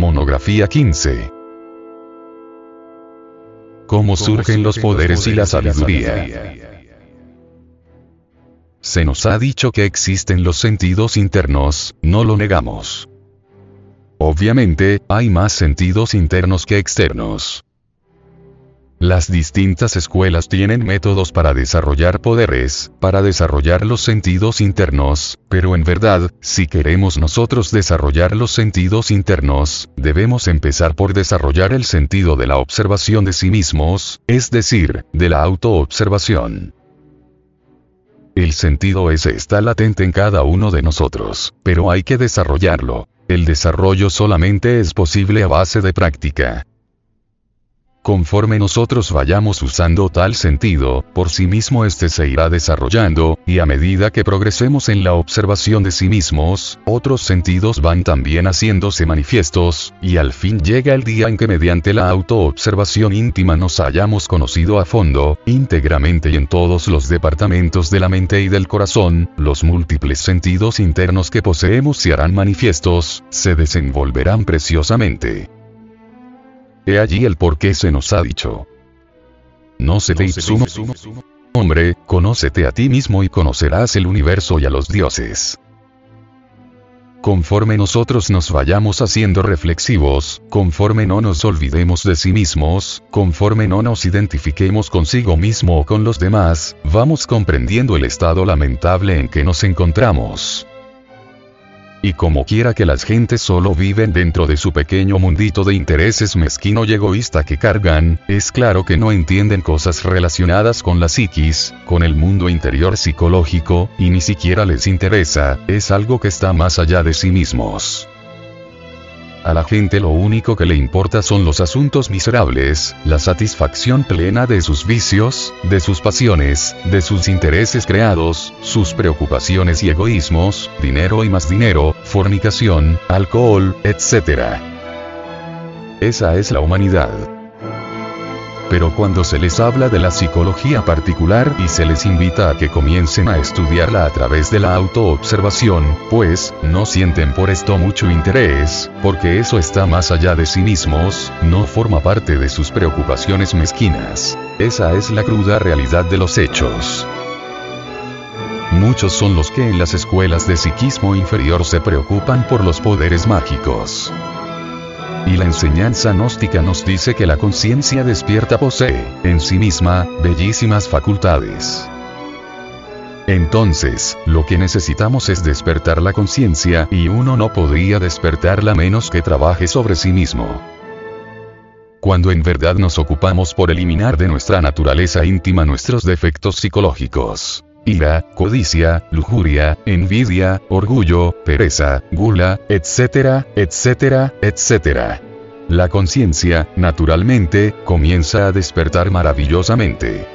Monografía 15. ¿Cómo surgen los poderes y la sabiduría? Se nos ha dicho que existen los sentidos internos, no lo negamos. Obviamente, hay más sentidos internos que externos. Las distintas escuelas tienen métodos para desarrollar poderes, para desarrollar los sentidos internos, pero en verdad, si queremos nosotros desarrollar los sentidos internos, debemos empezar por desarrollar el sentido de la observación de sí mismos, es decir, de la autoobservación. El sentido ese está latente en cada uno de nosotros, pero hay que desarrollarlo. El desarrollo solamente es posible a base de práctica. Conforme nosotros vayamos usando tal sentido, por sí mismo este se irá desarrollando, y a medida que progresemos en la observación de sí mismos, otros sentidos van también haciéndose manifiestos, y al fin llega el día en que mediante la autoobservación íntima nos hayamos conocido a fondo, íntegramente y en todos los departamentos de la mente y del corazón, los múltiples sentidos internos que poseemos se harán manifiestos, se desenvolverán preciosamente. He allí el por qué se nos ha dicho. No se te ipsum. Hombre, conócete a ti mismo y conocerás el universo y a los dioses. Conforme nosotros nos vayamos haciendo reflexivos, conforme no nos olvidemos de sí mismos, conforme no nos identifiquemos consigo mismo o con los demás, vamos comprendiendo el estado lamentable en que nos encontramos. Y como quiera que las gentes solo viven dentro de su pequeño mundito de intereses mezquino y egoísta que cargan, es claro que no entienden cosas relacionadas con la psiquis, con el mundo interior psicológico, y ni siquiera les interesa, es algo que está más allá de sí mismos. A la gente lo único que le importa son los asuntos miserables, la satisfacción plena de sus vicios, de sus pasiones, de sus intereses creados, sus preocupaciones y egoísmos, dinero y más dinero, fornicación, alcohol, etc. Esa es la humanidad pero cuando se les habla de la psicología particular y se les invita a que comiencen a estudiarla a través de la autoobservación, pues, no sienten por esto mucho interés, porque eso está más allá de sí mismos, no forma parte de sus preocupaciones mezquinas. Esa es la cruda realidad de los hechos. Muchos son los que en las escuelas de psiquismo inferior se preocupan por los poderes mágicos. Y la enseñanza gnóstica nos dice que la conciencia despierta posee, en sí misma, bellísimas facultades. Entonces, lo que necesitamos es despertar la conciencia y uno no podría despertarla menos que trabaje sobre sí mismo. Cuando en verdad nos ocupamos por eliminar de nuestra naturaleza íntima nuestros defectos psicológicos. Ira, codicia, lujuria, envidia, orgullo, pereza, gula, etcétera, etcétera, etcétera. La conciencia, naturalmente, comienza a despertar maravillosamente.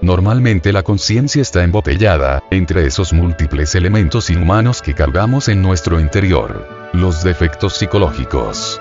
Normalmente la conciencia está embotellada, entre esos múltiples elementos inhumanos que cargamos en nuestro interior. Los defectos psicológicos.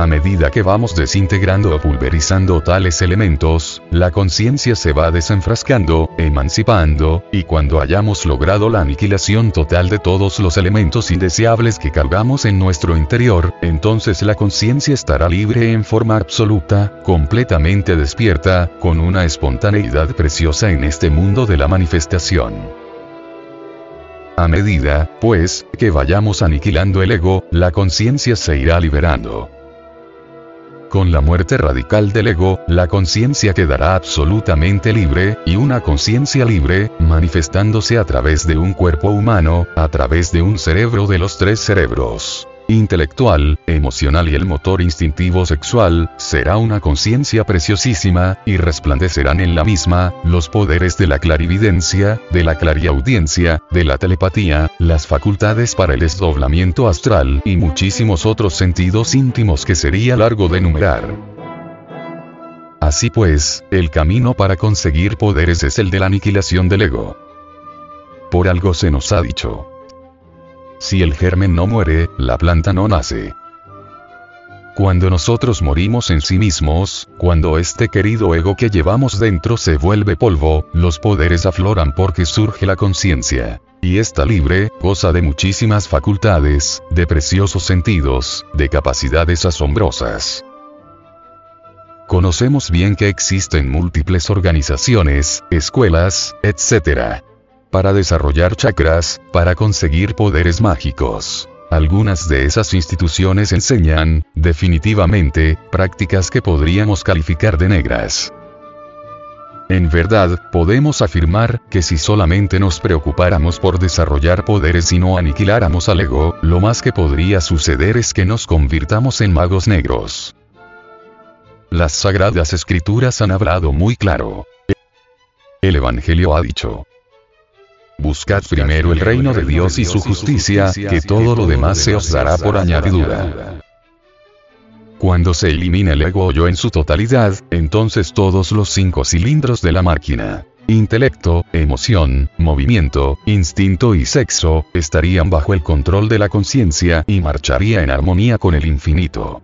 A medida que vamos desintegrando o pulverizando tales elementos, la conciencia se va desenfrascando, emancipando, y cuando hayamos logrado la aniquilación total de todos los elementos indeseables que cargamos en nuestro interior, entonces la conciencia estará libre en forma absoluta, completamente despierta, con una espontaneidad preciosa en este mundo de la manifestación. A medida, pues, que vayamos aniquilando el ego, la conciencia se irá liberando. Con la muerte radical del ego, la conciencia quedará absolutamente libre, y una conciencia libre, manifestándose a través de un cuerpo humano, a través de un cerebro de los tres cerebros intelectual, emocional y el motor instintivo sexual, será una conciencia preciosísima, y resplandecerán en la misma, los poderes de la clarividencia, de la clariaudiencia, de la telepatía, las facultades para el desdoblamiento astral, y muchísimos otros sentidos íntimos que sería largo de enumerar. Así pues, el camino para conseguir poderes es el de la aniquilación del ego. Por algo se nos ha dicho. Si el germen no muere, la planta no nace. Cuando nosotros morimos en sí mismos, cuando este querido ego que llevamos dentro se vuelve polvo, los poderes afloran porque surge la conciencia. Y está libre, goza de muchísimas facultades, de preciosos sentidos, de capacidades asombrosas. Conocemos bien que existen múltiples organizaciones, escuelas, etc. Para desarrollar chakras, para conseguir poderes mágicos. Algunas de esas instituciones enseñan, definitivamente, prácticas que podríamos calificar de negras. En verdad, podemos afirmar que si solamente nos preocupáramos por desarrollar poderes y no aniquiláramos al ego, lo más que podría suceder es que nos convirtamos en magos negros. Las sagradas escrituras han hablado muy claro. El Evangelio ha dicho, Buscad primero el reino de Dios y su justicia, que todo lo demás se os dará por añadidura. Cuando se elimina el ego o yo en su totalidad, entonces todos los cinco cilindros de la máquina, intelecto, emoción, movimiento, instinto y sexo, estarían bajo el control de la conciencia y marcharía en armonía con el infinito.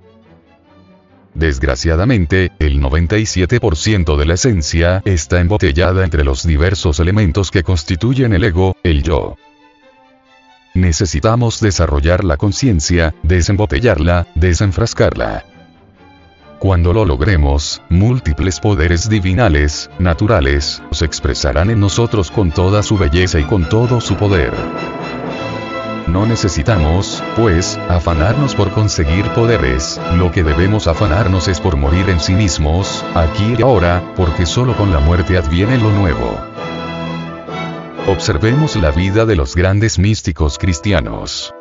Desgraciadamente, el 97% de la esencia está embotellada entre los diversos elementos que constituyen el ego, el yo. Necesitamos desarrollar la conciencia, desembotellarla, desenfrascarla. Cuando lo logremos, múltiples poderes divinales, naturales, se expresarán en nosotros con toda su belleza y con todo su poder. No necesitamos, pues, afanarnos por conseguir poderes, lo que debemos afanarnos es por morir en sí mismos, aquí y ahora, porque solo con la muerte adviene lo nuevo. Observemos la vida de los grandes místicos cristianos.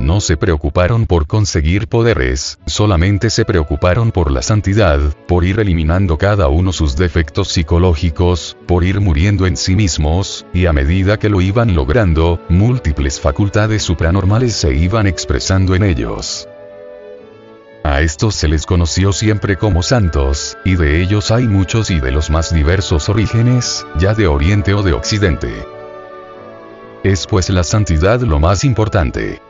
No se preocuparon por conseguir poderes, solamente se preocuparon por la santidad, por ir eliminando cada uno sus defectos psicológicos, por ir muriendo en sí mismos, y a medida que lo iban logrando, múltiples facultades supranormales se iban expresando en ellos. A estos se les conoció siempre como santos, y de ellos hay muchos y de los más diversos orígenes, ya de Oriente o de Occidente. Es pues la santidad lo más importante.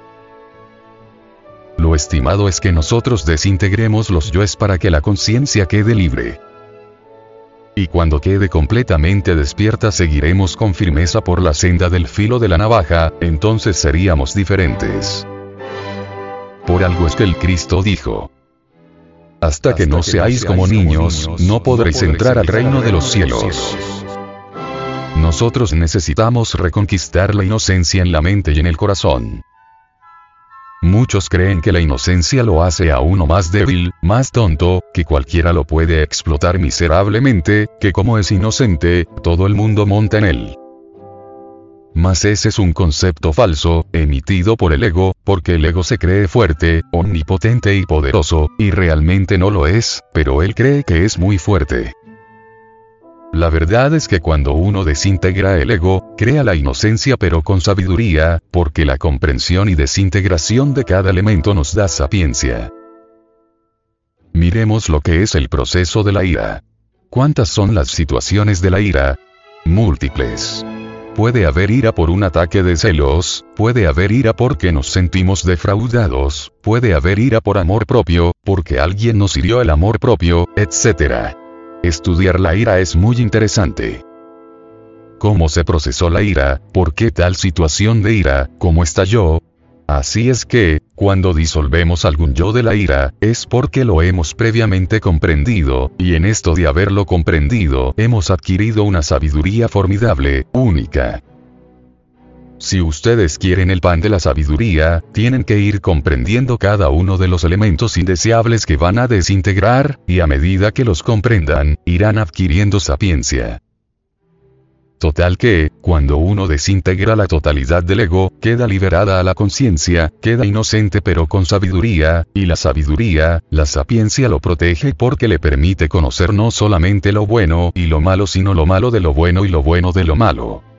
Lo estimado es que nosotros desintegremos los yoes para que la conciencia quede libre. Y cuando quede completamente despierta seguiremos con firmeza por la senda del filo de la navaja, entonces seríamos diferentes. Por algo es que el Cristo dijo, hasta que no seáis como niños, no podréis entrar al reino de los cielos. Nosotros necesitamos reconquistar la inocencia en la mente y en el corazón. Muchos creen que la inocencia lo hace a uno más débil, más tonto, que cualquiera lo puede explotar miserablemente, que como es inocente, todo el mundo monta en él. Mas ese es un concepto falso, emitido por el ego, porque el ego se cree fuerte, omnipotente y poderoso, y realmente no lo es, pero él cree que es muy fuerte. La verdad es que cuando uno desintegra el ego, crea la inocencia pero con sabiduría, porque la comprensión y desintegración de cada elemento nos da sapiencia. Miremos lo que es el proceso de la ira. ¿Cuántas son las situaciones de la ira? Múltiples. Puede haber ira por un ataque de celos, puede haber ira porque nos sentimos defraudados, puede haber ira por amor propio, porque alguien nos hirió el amor propio, etc. Estudiar la ira es muy interesante. ¿Cómo se procesó la ira? ¿Por qué tal situación de ira? ¿Cómo estalló? Así es que, cuando disolvemos algún yo de la ira, es porque lo hemos previamente comprendido, y en esto de haberlo comprendido, hemos adquirido una sabiduría formidable, única. Si ustedes quieren el pan de la sabiduría, tienen que ir comprendiendo cada uno de los elementos indeseables que van a desintegrar, y a medida que los comprendan, irán adquiriendo sapiencia. Total que, cuando uno desintegra la totalidad del ego, queda liberada a la conciencia, queda inocente pero con sabiduría, y la sabiduría, la sapiencia lo protege porque le permite conocer no solamente lo bueno y lo malo sino lo malo de lo bueno y lo bueno de lo malo.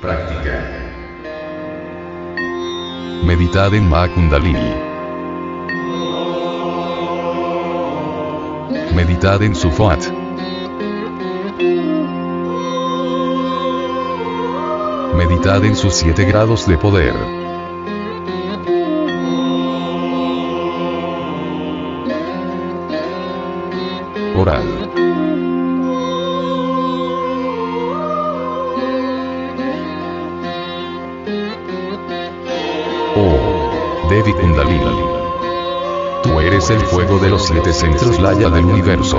Práctica. Meditad en Ma Kundalini. Meditad en su Fuat. Meditad en sus siete grados de poder. Oral. Devi Kundalini. Tú eres el fuego de los siete centros Laya del universo.